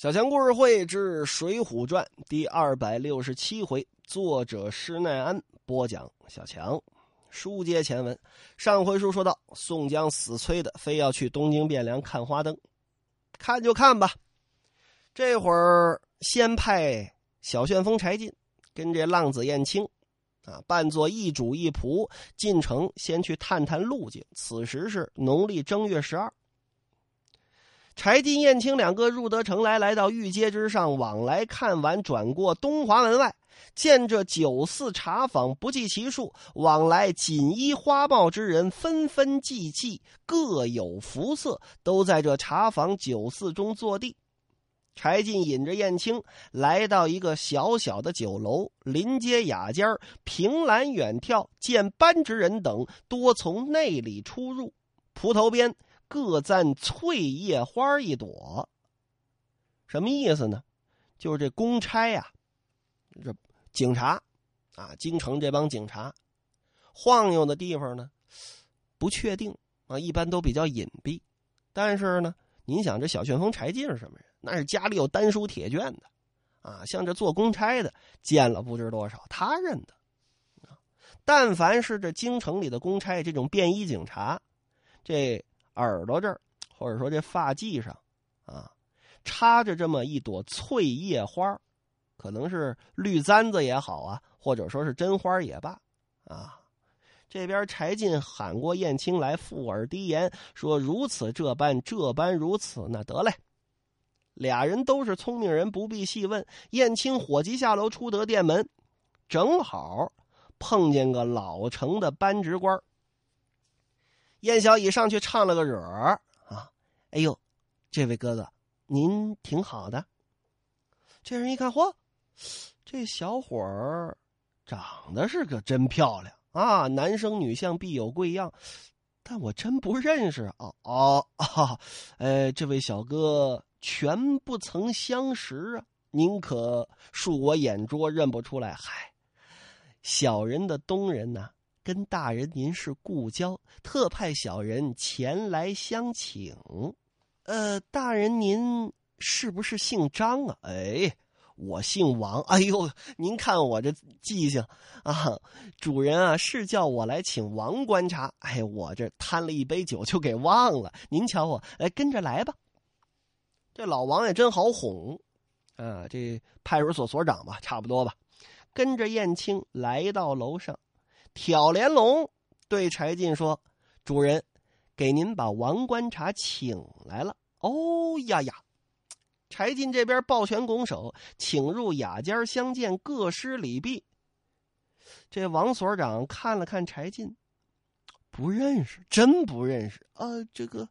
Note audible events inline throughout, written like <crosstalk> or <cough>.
小强故事会之《水浒传》第二百六十七回，作者施耐庵播讲。小强，书接前文，上回书说到，宋江死催的，非要去东京汴梁看花灯，看就看吧。这会儿先派小旋风柴进跟这浪子燕青，啊，扮作一主一仆进城，先去探探路径。此时是农历正月十二。柴进、燕青两个入得城来，来到御街之上，往来看完，转过东华门外，见这酒肆茶坊不计其数，往来锦衣花帽之人纷纷济济，各有服色，都在这茶坊酒肆中坐地。柴进引着燕青来到一个小小的酒楼，临街雅间凭栏远眺，见班之人等多从内里出入，蒲头边。各簪翠叶花一朵，什么意思呢？就是这公差呀，这警察啊，京城这帮警察晃悠的地方呢，不确定啊，一般都比较隐蔽。但是呢，您想这小旋风柴进是什么人？那是家里有丹书铁卷的啊，像这做公差的见了不知多少，他认得。但凡是这京城里的公差，这种便衣警察，这。耳朵这儿，或者说这发髻上，啊，插着这么一朵翠叶花，可能是绿簪子也好啊，或者说是真花也罢，啊，这边柴进喊过燕青来，附耳低言说：“如此这般，这般如此。”那得嘞，俩人都是聪明人，不必细问。燕青火急下楼，出得店门，正好碰见个老成的班职官。燕小乙上去唱了个惹儿啊！哎呦，这位哥哥，您挺好的。这人一看，嚯，这小伙儿长得是个真漂亮啊！男生女相必有贵样，但我真不认识啊！哦啊，呃，<laughs> 这位小哥全不曾相识啊！您可恕我眼拙，认不出来。嗨，小人的东人呐。跟大人您是故交，特派小人前来相请。呃，大人您是不是姓张啊？哎，我姓王。<laughs> 哎呦，您看我这记性啊！主人啊，是叫我来请王观察。哎，我这贪了一杯酒就给忘了。您瞧我，哎，跟着来吧。这老王也真好哄啊！这派出所所长吧，差不多吧。跟着燕青来到楼上。挑帘笼对柴进说：“主人，给您把王观察请来了。”哦呀呀！柴进这边抱拳拱手，请入雅间相见，各施礼毕。这王所长看了看柴进，不认识，真不认识啊！这个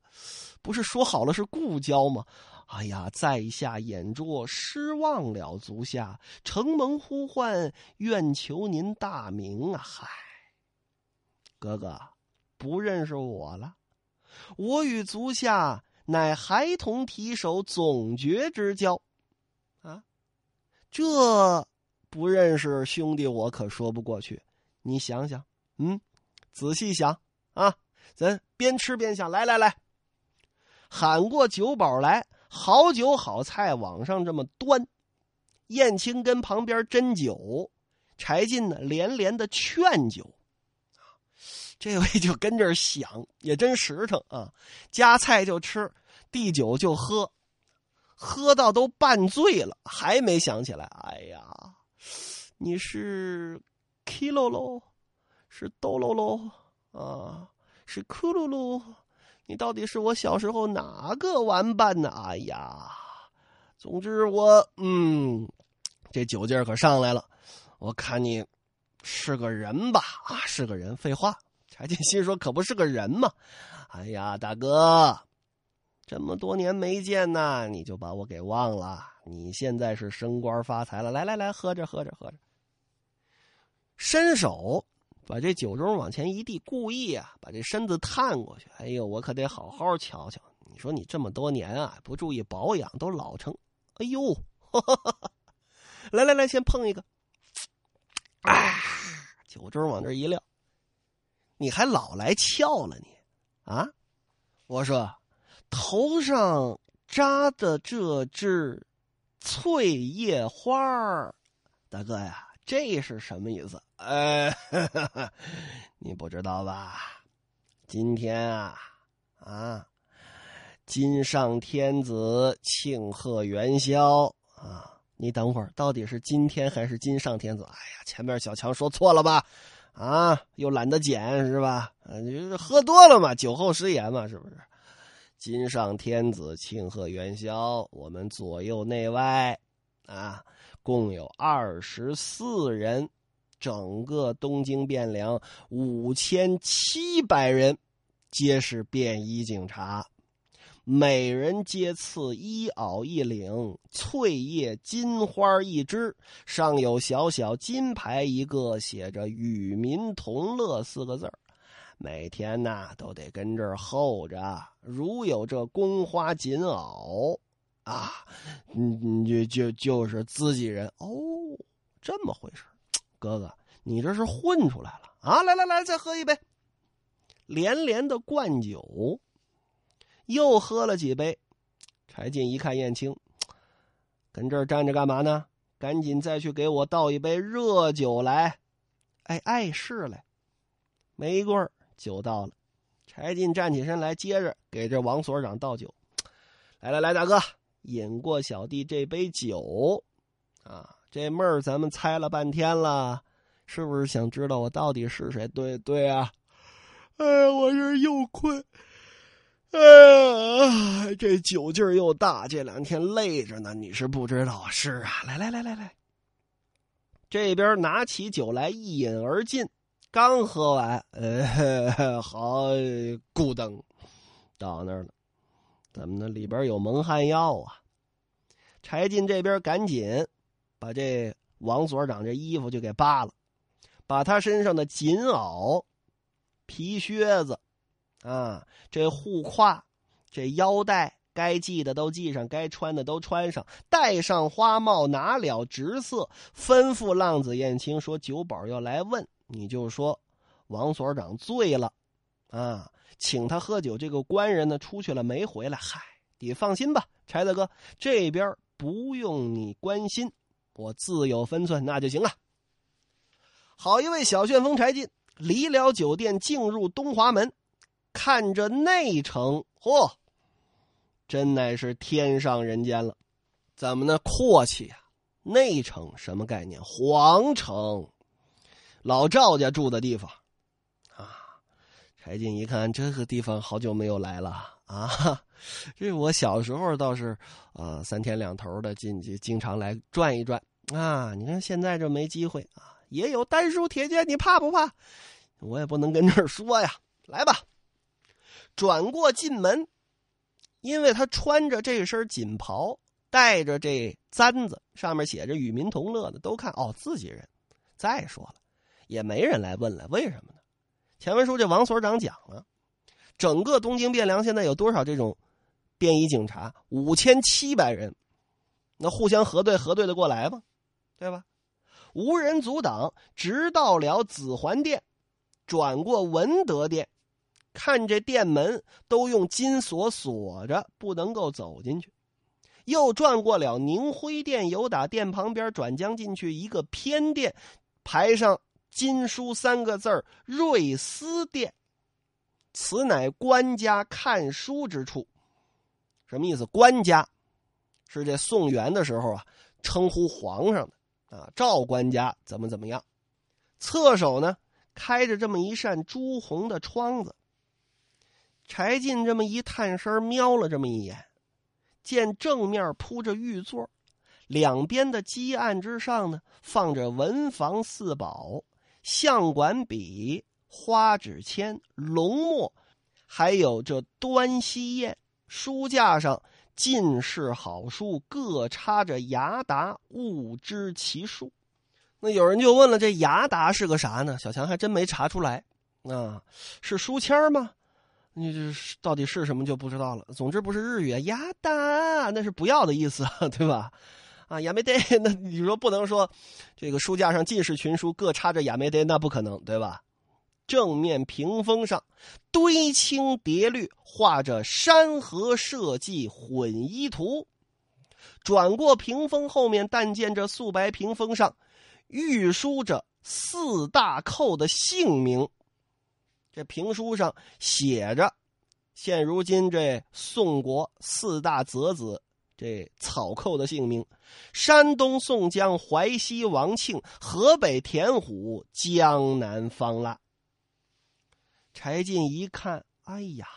不是说好了是故交吗？哎呀，在下眼拙，失望了，足下承蒙呼唤，愿求您大名啊！嗨。哥哥，不认识我了。我与足下乃孩童提手总觉之交，啊，这不认识兄弟，我可说不过去。你想想，嗯，仔细想啊，咱边吃边想。来来来，喊过酒保来，好酒好菜往上这么端。燕青跟旁边斟酒，柴进呢连连的劝酒。这位就跟这儿想，也真实诚啊！夹菜就吃，递酒就喝，喝到都半醉了，还没想起来。哎呀，你是 Kilo 喽，是哆喽喽啊，是哭噜噜，你到底是我小时候哪个玩伴呢？哎呀，总之我嗯，这酒劲儿可上来了。我看你是个人吧？啊，是个人。废话。柴进心说：“可不是个人嘛！哎呀，大哥，这么多年没见呐，你就把我给忘了？你现在是升官发财了，来来来，喝着喝着喝着，伸手把这酒盅往前一递，故意啊把这身子探过去。哎呦，我可得好好瞧瞧。你说你这么多年啊不注意保养，都老成……哎呦，<laughs> 来来来，先碰一个。啊，酒盅往这一撂。”你还老来俏了你，啊！我说，头上扎的这只翠叶花儿。大哥呀，这是什么意思？呃，<laughs> 你不知道吧？今天啊，啊，金上天子庆贺元宵啊！你等会儿，到底是今天还是金上天子？哎呀，前面小强说错了吧？啊，又懒得捡是吧？啊，你喝多了嘛，酒后失言嘛，是不是？今上天子庆贺元宵，我们左右内外啊，共有二十四人。整个东京汴梁五千七百人，皆是便衣警察，每人皆赐衣袄一领，翠叶金花一枝，上有小小金牌一个，写着“与民同乐”四个字每天呐，都得跟这儿候着。如有这宫花锦袄，啊，你，就就就是自己人哦，这么回事哥哥，你这是混出来了啊！来来来，再喝一杯。连连的灌酒，又喝了几杯。柴进一看燕青，<tsk> 跟这儿站着干嘛呢？赶紧再去给我倒一杯热酒来。哎碍事嘞。没一会儿，酒到了。柴进站起身来，接着给这王所长倒酒。<tsk> 来来来，大哥，饮过小弟这杯酒啊。这闷儿咱们猜了半天了，是不是想知道我到底是谁？对对啊，哎，我这又困，哎，这酒劲儿又大，这两天累着呢。你是不知道，是啊，来来来来来，这边拿起酒来一饮而尽，刚喝完，呃，好，咕噔，到那儿了，怎么呢？里边有蒙汗药啊！柴进这边赶紧。把这王所长这衣服就给扒了，把他身上的锦袄、皮靴子，啊，这护胯、这腰带，该系的都系上，该穿的都穿上，戴上花帽，拿了直色，吩咐浪子燕青说：“酒保要来问，你就说王所长醉了，啊，请他喝酒。这个官人呢，出去了没回来？嗨，你放心吧，柴大哥，这边不用你关心。”我自有分寸，那就行了。好一位小旋风柴进，离了酒店，进入东华门，看着内城，嚯，真乃是天上人间了。怎么呢？阔气呀！内城什么概念？皇城，老赵家住的地方啊。柴进一看，这个地方好久没有来了啊。<laughs> 这我小时候倒是啊，三天两头的进去，经常来转一转。啊，你看现在这没机会啊，也有丹书铁剑，你怕不怕？我也不能跟这儿说呀。来吧，转过进门，因为他穿着这身锦袍，带着这簪子，上面写着“与民同乐”的，都看哦，自己人。再说了，也没人来问了，为什么呢？前文书这王所长讲了，整个东京汴梁现在有多少这种便衣警察？五千七百人，那互相核对，核对的过来吗？对吧？无人阻挡，直到了紫环殿，转过文德殿，看这殿门都用金锁锁着，不能够走进去。又转过了宁辉殿，由打殿旁边转将进去一个偏殿，牌上金书三个字瑞思殿”，此乃官家看书之处。什么意思？官家是这宋元的时候啊，称呼皇上的。啊，赵官家怎么怎么样？侧手呢，开着这么一扇朱红的窗子。柴进这么一探身，瞄了这么一眼，见正面铺着玉座，两边的基案之上呢，放着文房四宝、相馆笔、花纸签、龙墨，还有这端西砚。书架上。尽是好书，各插着牙达，物知其数。那有人就问了：这牙达是个啥呢？小强还真没查出来。啊，是书签吗？你这是到底是什么就不知道了。总之不是日语啊，雅达那是不要的意思啊，对吧？啊，雅梅得，那你说不能说这个书架上尽是群书，各插着雅梅得，那不可能，对吧？正面屏风上堆青叠绿，画着山河社稷混一图；转过屏风后面，但见这素白屏风上，御书着四大寇的姓名。这评书上写着，现如今这宋国四大泽子这草寇的姓名：山东宋江、淮西王庆、河北田虎、江南方腊。柴进一看，哎呀，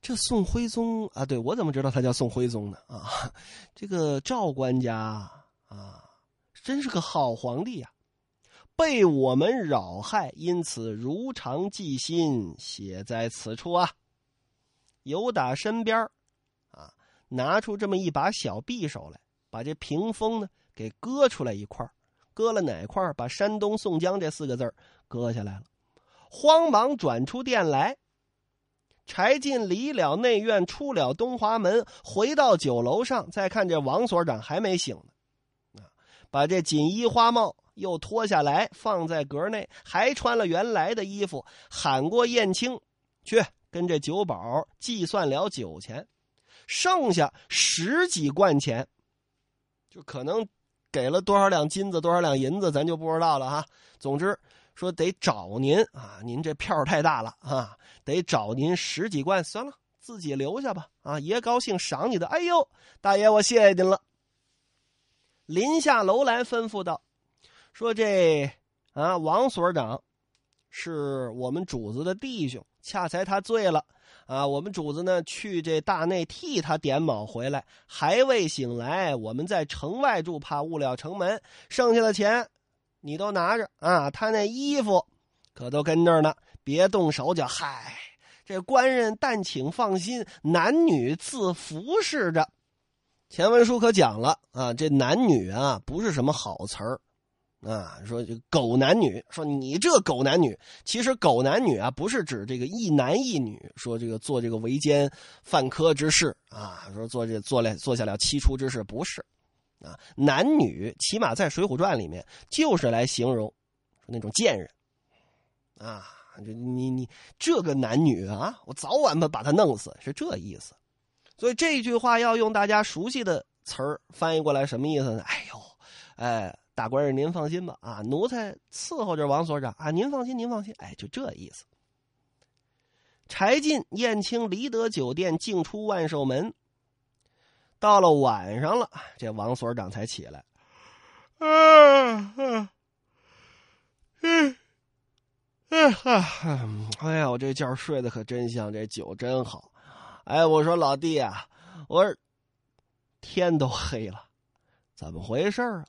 这宋徽宗啊，对我怎么知道他叫宋徽宗呢？啊，这个赵官家啊，真是个好皇帝呀！被我们扰害，因此如常记心，写在此处啊。由打身边啊，拿出这么一把小匕首来，把这屏风呢给割出来一块割了哪块把山东宋江这四个字割下来了。慌忙转出殿来，柴进离了内院，出了东华门，回到酒楼上，再看这王所长还没醒呢，啊，把这锦衣花帽。又脱下来放在阁内，还穿了原来的衣服，喊过燕青去跟这酒保计算了酒钱，剩下十几贯钱，就可能给了多少两金子，多少两银子，咱就不知道了哈。总之说得找您啊，您这票太大了啊，得找您十几贯，算了，自己留下吧啊，爷高兴赏你的。哎呦，大爷，我谢谢您了。临下楼来吩咐道。说这啊，王所长是我们主子的弟兄，恰才他醉了啊。我们主子呢去这大内替他点卯回来，还未醒来。我们在城外住，怕误了城门。剩下的钱你都拿着啊。他那衣服可都跟这儿呢，别动手脚。嗨，这官人但请放心，男女自服侍着。前文书可讲了啊，这男女啊不是什么好词儿。啊，说这狗男女，说你这狗男女，其实狗男女啊，不是指这个一男一女，说这个做这个为奸犯科之事啊，说做这做了做下了七出之事，不是，啊，男女起码在《水浒传》里面就是来形容那种贱人，啊，你你这个男女啊，我早晚把把他弄死，是这意思。所以这句话要用大家熟悉的词儿翻译过来，什么意思呢？哎呦，哎。大官人，您放心吧，啊，奴才伺候着王所长啊，您放心，您放心，哎，就这意思。柴进、燕青离得酒店，进出万寿门。到了晚上了，这王所长才起来。嗯嗯嗯嗯哈！哎呀，我这觉睡得可真香，这酒真好。哎，我说老弟啊，我说天都黑了，怎么回事啊？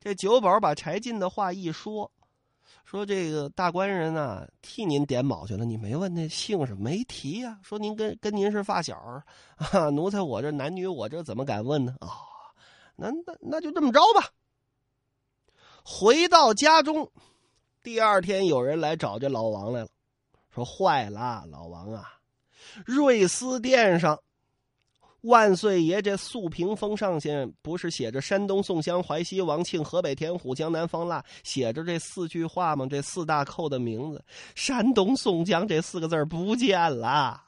这酒保把柴进的话一说，说这个大官人呢替您点卯去了，你没问那姓什么？没提呀。说您跟跟您是发小啊，奴才我这男女我这怎么敢问呢？啊，那那那就这么着吧。回到家中，第二天有人来找这老王来了，说坏了，老王啊，瑞思殿上。万岁爷，这素屏风上线不是写着山东宋江、淮西王庆、河北田虎、江南方腊，写着这四句话吗？这四大寇的名字，山东宋江这四个字不见了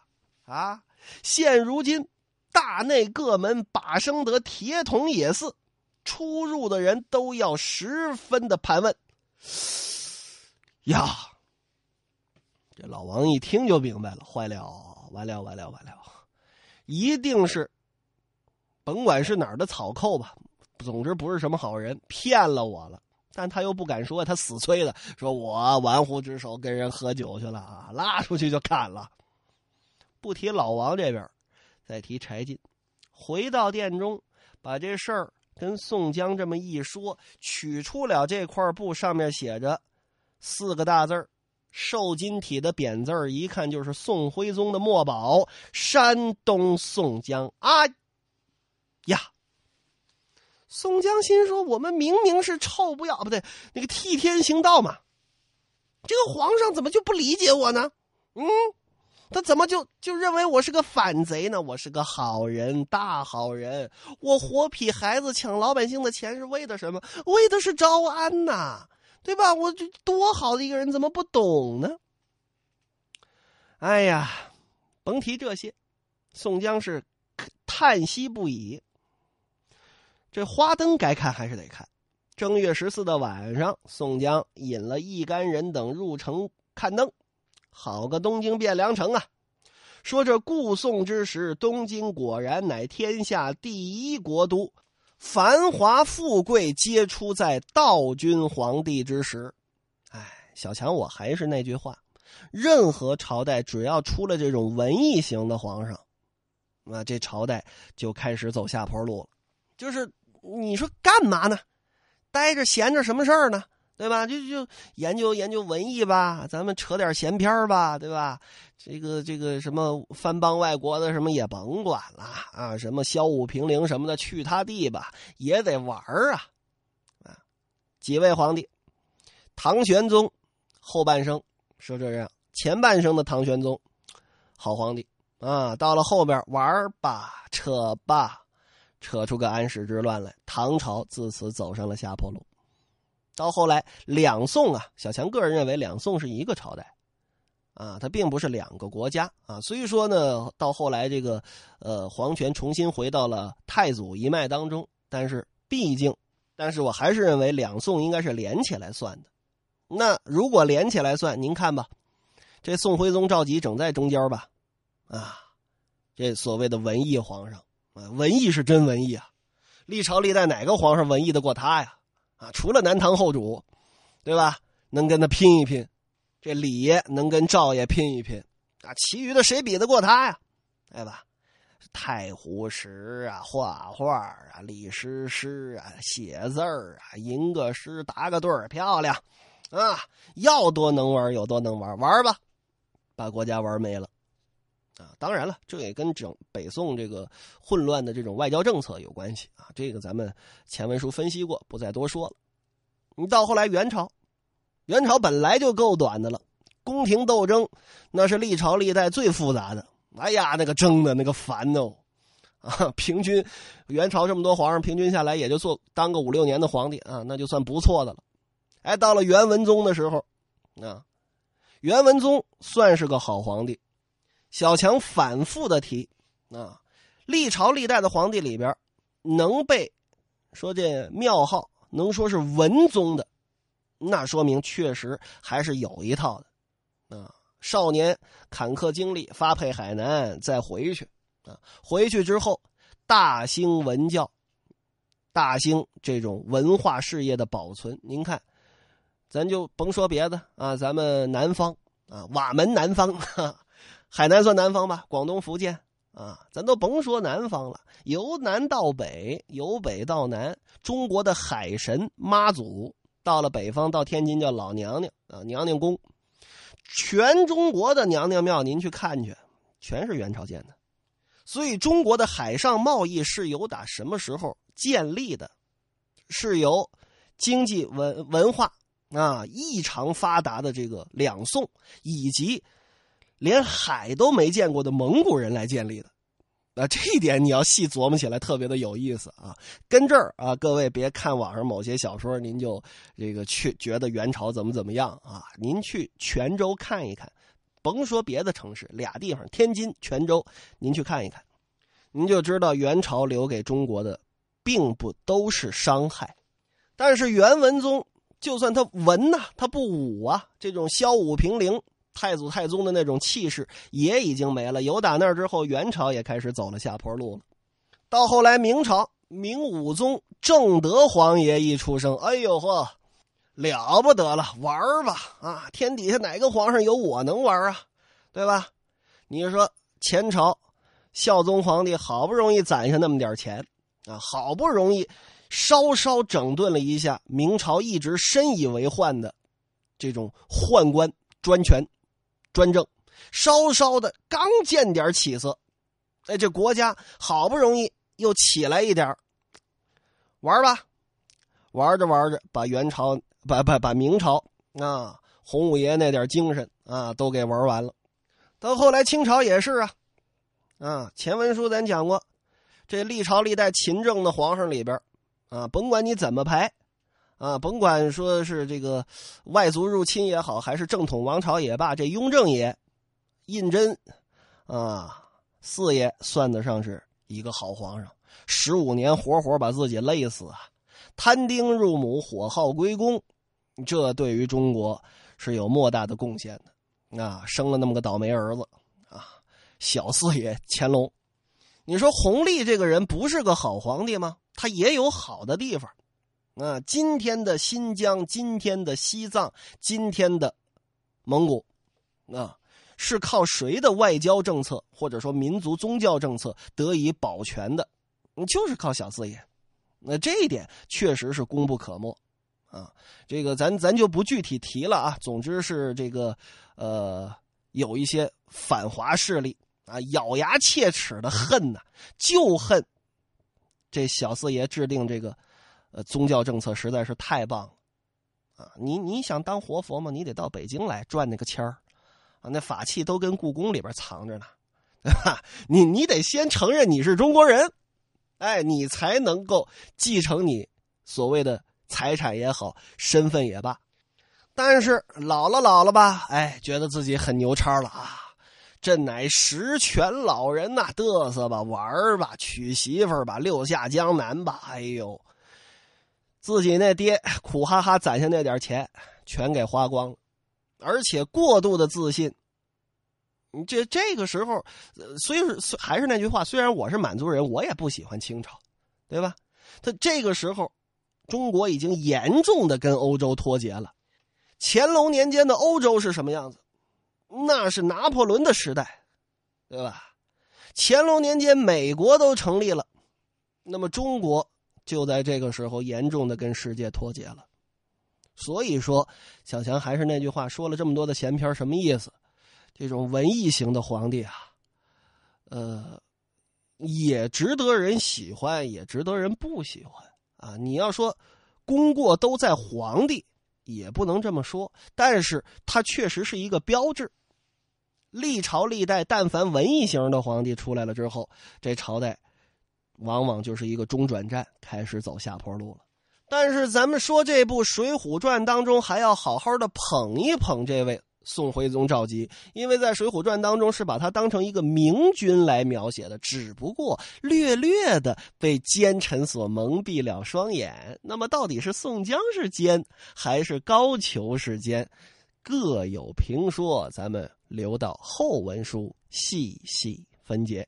啊！现如今大内各门把生得铁桶也似，出入的人都要十分的盘问。呀，这老王一听就明白了，坏了，完了，完了，完了。一定是，甭管是哪儿的草寇吧，总之不是什么好人，骗了我了。但他又不敢说，他死催的，说我玩忽职守，跟人喝酒去了啊，拉出去就砍了。不提老王这边，再提柴进，回到殿中，把这事儿跟宋江这么一说，取出了这块布，上面写着四个大字儿。瘦金体的匾字一看就是宋徽宗的墨宝，山东宋江啊呀！宋江心说：“我们明明是臭不要不对，那个替天行道嘛，这个皇上怎么就不理解我呢？嗯，他怎么就就认为我是个反贼呢？我是个好人，大好人，我活劈孩子，抢老百姓的钱是为的什么？为的是招安呐！”对吧？我这多好的一个人，怎么不懂呢？哎呀，甭提这些，宋江是叹息不已。这花灯该看还是得看。正月十四的晚上，宋江引了一干人等入城看灯，好个东京汴梁城啊！说这故宋之时，东京果然乃天下第一国都，繁华富贵皆出在道君皇帝之时。哎，小强，我还是那句话，任何朝代只要出了这种文艺型的皇上，那这朝代就开始走下坡路了。就是你说干嘛呢？待着闲着什么事儿呢？对吧？就就研究研究文艺吧，咱们扯点闲篇吧，对吧？这个这个什么藩邦外国的什么也甭管了啊，什么骁武平陵什么的，去他地吧，也得玩啊！啊，几位皇帝，唐玄宗后半生是这样，前半生的唐玄宗好皇帝啊，到了后边玩吧，扯吧，扯出个安史之乱来，唐朝自此走上了下坡路。到后来，两宋啊，小强个人认为两宋是一个朝代，啊，它并不是两个国家啊。所以说呢，到后来这个呃皇权重新回到了太祖一脉当中，但是毕竟，但是我还是认为两宋应该是连起来算的。那如果连起来算，您看吧，这宋徽宗赵佶整在中间吧，啊，这所谓的文艺皇上啊，文艺是真文艺啊，历朝历代哪个皇上文艺的过他呀？啊，除了南唐后主，对吧？能跟他拼一拼，这李爷能跟赵爷拼一拼，啊，其余的谁比得过他呀？对吧？太湖石啊，画画啊，李师师啊，写字儿啊，吟个诗，答个对儿，漂亮，啊，要多能玩有多能玩，玩吧，把国家玩没了，啊，当然了，这也跟整北宋这个混乱的这种外交政策有关系啊，这个咱们前文书分析过，不再多说了。你到后来元朝，元朝本来就够短的了，宫廷斗争那是历朝历代最复杂的。哎呀，那个争的那个烦哦，啊，平均元朝这么多皇上，平均下来也就做当个五六年的皇帝啊，那就算不错的了。哎，到了元文宗的时候，啊，元文宗算是个好皇帝。小强反复的提啊，历朝历代的皇帝里边，能被说这庙号。能说是文宗的，那说明确实还是有一套的，啊，少年坎坷经历，发配海南，再回去，啊，回去之后大兴文教，大兴这种文化事业的保存。您看，咱就甭说别的啊，咱们南方啊，瓦门南方，哈 <laughs> 海南算南方吧，广东、福建。啊，咱都甭说南方了，由南到北，由北到南，中国的海神妈祖到了北方，到天津叫老娘娘啊，娘娘宫，全中国的娘娘庙您去看去，全是元朝建的。所以中国的海上贸易是由打什么时候建立的？是由经济文文化啊异常发达的这个两宋以及。连海都没见过的蒙古人来建立的，啊，这一点你要细琢磨起来特别的有意思啊。跟这儿啊，各位别看网上某些小说，您就这个去觉得元朝怎么怎么样啊？您去泉州看一看，甭说别的城市，俩地方，天津、泉州，您去看一看，您就知道元朝留给中国的，并不都是伤害。但是元文宗就算他文呐，他不武啊，这种骁武平陵。太祖太宗的那种气势也已经没了。有打那之后，元朝也开始走了下坡路了。到后来，明朝明武宗正德皇爷一出生，哎呦呵，了不得了，玩吧啊！天底下哪个皇上有我能玩啊？对吧？你说前朝孝宗皇帝好不容易攒下那么点钱啊，好不容易稍稍整顿了一下明朝一直深以为患的这种宦官专权。专政，稍稍的刚见点起色，哎，这国家好不容易又起来一点玩吧，玩着玩着，把元朝、把把把明朝啊，洪五爷那点精神啊，都给玩完了。到后来清朝也是啊，啊，前文书咱讲过，这历朝历代勤政的皇上里边啊，甭管你怎么排。啊，甭管说是这个外族入侵也好，还是正统王朝也罢，这雍正爷、胤禛，啊，四爷算得上是一个好皇上。十五年活活把自己累死啊，摊丁入亩，火耗归公，这对于中国是有莫大的贡献的。啊，生了那么个倒霉儿子啊，小四爷乾隆。你说弘历这个人不是个好皇帝吗？他也有好的地方。啊，今天的新疆，今天的西藏，今天的蒙古，啊，是靠谁的外交政策或者说民族宗教政策得以保全的？就是靠小四爷。那这一点确实是功不可没。啊，这个咱咱就不具体提了啊。总之是这个，呃，有一些反华势力啊，咬牙切齿的恨呐，就恨这小四爷制定这个。呃，宗教政策实在是太棒了，啊！你你想当活佛吗？你得到北京来转那个签儿，啊，那法器都跟故宫里边藏着呢，<laughs> 对吧？你你得先承认你是中国人，哎，你才能够继承你所谓的财产也好，身份也罢。但是老了老了吧，哎，觉得自己很牛叉了啊！朕乃十全老人呐，嘚瑟吧，玩吧，娶媳妇吧，六下江南吧，哎呦！自己那爹苦哈哈攒下那点钱，全给花光了，而且过度的自信。你这这个时候，虽是还是那句话，虽然我是满族人，我也不喜欢清朝，对吧？他这个时候，中国已经严重的跟欧洲脱节了。乾隆年间的欧洲是什么样子？那是拿破仑的时代，对吧？乾隆年间，美国都成立了，那么中国。就在这个时候，严重的跟世界脱节了。所以说，小强还是那句话，说了这么多的闲篇，什么意思？这种文艺型的皇帝啊，呃，也值得人喜欢，也值得人不喜欢啊。你要说功过都在皇帝，也不能这么说。但是，他确实是一个标志。历朝历代，但凡文艺型的皇帝出来了之后，这朝代。往往就是一个中转站，开始走下坡路了。但是咱们说这部《水浒传》当中，还要好好的捧一捧这位宋徽宗赵佶，因为在《水浒传》当中是把他当成一个明君来描写的，只不过略略的被奸臣所蒙蔽了双眼。那么到底是宋江是奸，还是高俅是奸，各有评说，咱们留到后文书细细分解。